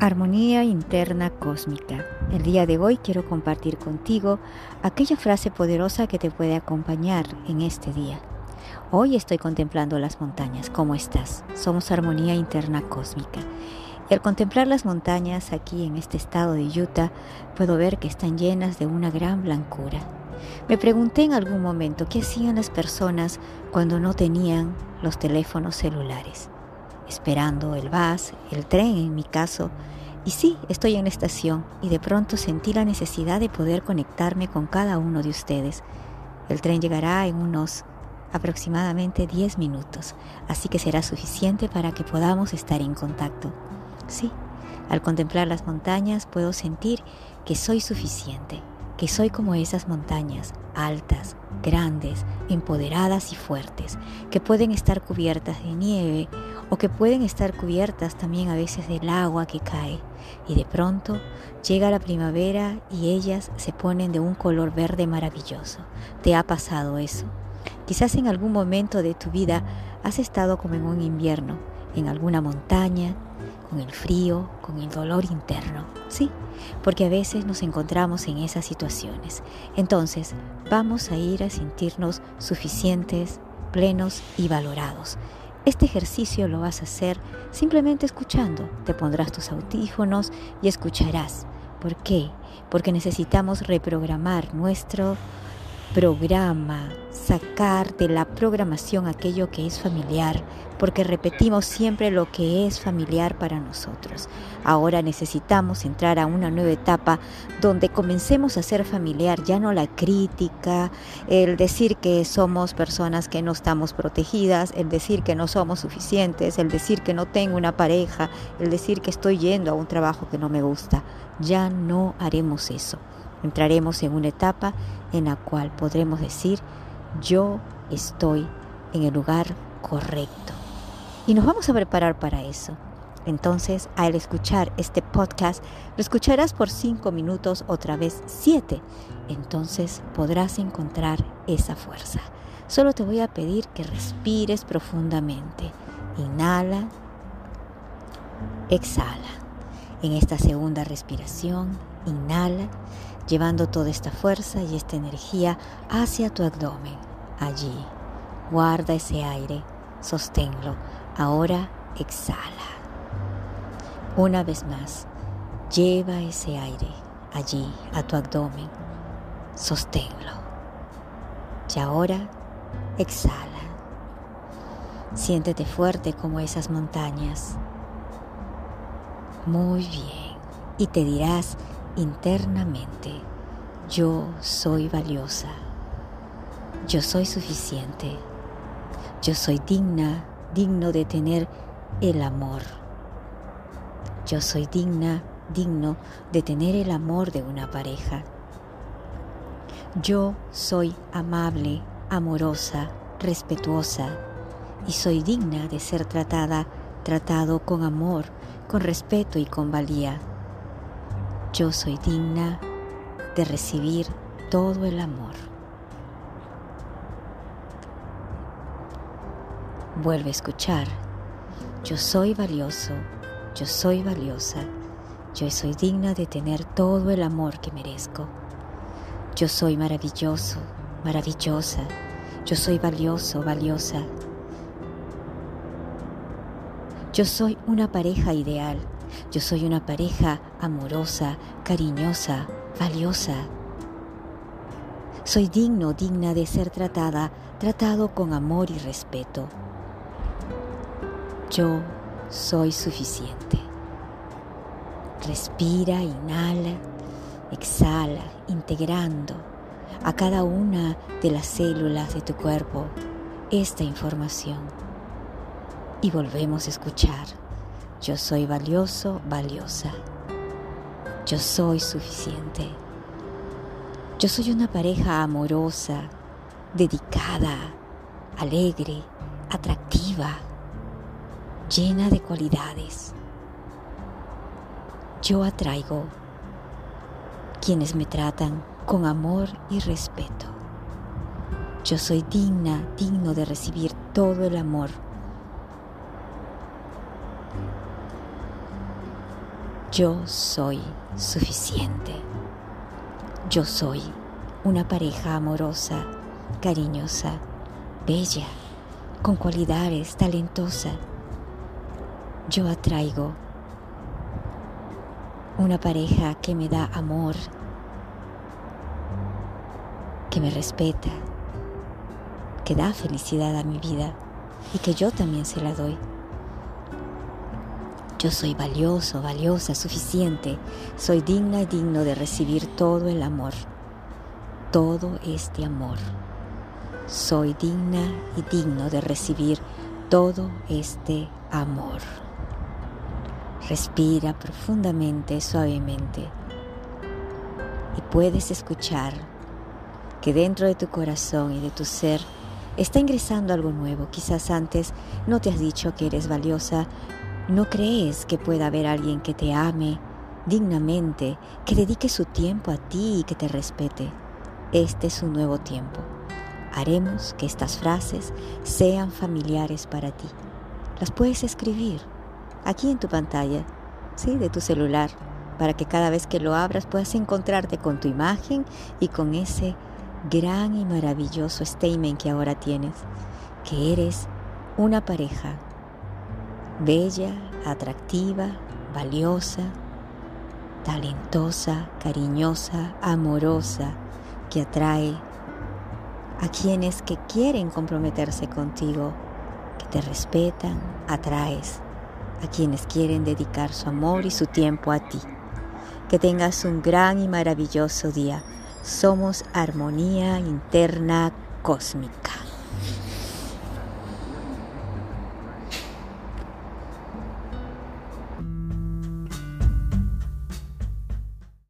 Armonía interna cósmica. El día de hoy quiero compartir contigo aquella frase poderosa que te puede acompañar en este día. Hoy estoy contemplando las montañas. ¿Cómo estás? Somos armonía interna cósmica. Y al contemplar las montañas aquí en este estado de Utah, puedo ver que están llenas de una gran blancura. Me pregunté en algún momento qué hacían las personas cuando no tenían los teléfonos celulares esperando el bus, el tren en mi caso. Y sí, estoy en la estación y de pronto sentí la necesidad de poder conectarme con cada uno de ustedes. El tren llegará en unos aproximadamente 10 minutos, así que será suficiente para que podamos estar en contacto. Sí, al contemplar las montañas puedo sentir que soy suficiente, que soy como esas montañas, altas, grandes, empoderadas y fuertes, que pueden estar cubiertas de nieve o que pueden estar cubiertas también a veces del agua que cae. Y de pronto llega la primavera y ellas se ponen de un color verde maravilloso. ¿Te ha pasado eso? Quizás en algún momento de tu vida has estado como en un invierno, en alguna montaña, con el frío, con el dolor interno. Sí, porque a veces nos encontramos en esas situaciones. Entonces, vamos a ir a sentirnos suficientes, plenos y valorados. Este ejercicio lo vas a hacer simplemente escuchando. Te pondrás tus audífonos y escucharás. ¿Por qué? Porque necesitamos reprogramar nuestro programa, sacar de la programación aquello que es familiar, porque repetimos siempre lo que es familiar para nosotros. Ahora necesitamos entrar a una nueva etapa donde comencemos a ser familiar, ya no la crítica, el decir que somos personas que no estamos protegidas, el decir que no somos suficientes, el decir que no tengo una pareja, el decir que estoy yendo a un trabajo que no me gusta. Ya no haremos eso. Entraremos en una etapa en la cual podremos decir, yo estoy en el lugar correcto. Y nos vamos a preparar para eso. Entonces, al escuchar este podcast, lo escucharás por cinco minutos, otra vez siete. Entonces podrás encontrar esa fuerza. Solo te voy a pedir que respires profundamente. Inhala, exhala. En esta segunda respiración, inhala llevando toda esta fuerza y esta energía hacia tu abdomen. Allí, guarda ese aire, sosténlo. Ahora exhala. Una vez más, lleva ese aire allí a tu abdomen, sosténlo. Y ahora exhala. Siéntete fuerte como esas montañas. Muy bien. Y te dirás, internamente, yo soy valiosa, yo soy suficiente, yo soy digna, digno de tener el amor. Yo soy digna, digno de tener el amor de una pareja. Yo soy amable, amorosa, respetuosa y soy digna de ser tratada, tratado con amor, con respeto y con valía. Yo soy digna de recibir todo el amor. Vuelve a escuchar. Yo soy valioso, yo soy valiosa, yo soy digna de tener todo el amor que merezco. Yo soy maravilloso, maravillosa, yo soy valioso, valiosa. Yo soy una pareja ideal yo soy una pareja amorosa, cariñosa, valiosa. Soy digno, digna de ser tratada, tratado con amor y respeto. Yo soy suficiente. Respira, inhala, exhala, integrando a cada una de las células de tu cuerpo esta información. Y volvemos a escuchar. Yo soy valioso, valiosa. Yo soy suficiente. Yo soy una pareja amorosa, dedicada, alegre, atractiva, llena de cualidades. Yo atraigo quienes me tratan con amor y respeto. Yo soy digna, digno de recibir todo el amor Yo soy suficiente. Yo soy una pareja amorosa, cariñosa, bella, con cualidades, talentosa. Yo atraigo una pareja que me da amor, que me respeta, que da felicidad a mi vida y que yo también se la doy. Yo soy valioso, valiosa, suficiente. Soy digna y digno de recibir todo el amor. Todo este amor. Soy digna y digno de recibir todo este amor. Respira profundamente, suavemente. Y puedes escuchar que dentro de tu corazón y de tu ser está ingresando algo nuevo. Quizás antes no te has dicho que eres valiosa, ¿No crees que pueda haber alguien que te ame dignamente, que dedique su tiempo a ti y que te respete? Este es un nuevo tiempo. Haremos que estas frases sean familiares para ti. Las puedes escribir aquí en tu pantalla, ¿sí? de tu celular, para que cada vez que lo abras puedas encontrarte con tu imagen y con ese gran y maravilloso statement que ahora tienes, que eres una pareja bella, atractiva, valiosa, talentosa, cariñosa, amorosa, que atrae a quienes que quieren comprometerse contigo, que te respetan, atraes a quienes quieren dedicar su amor y su tiempo a ti. Que tengas un gran y maravilloso día. Somos armonía interna cósmica.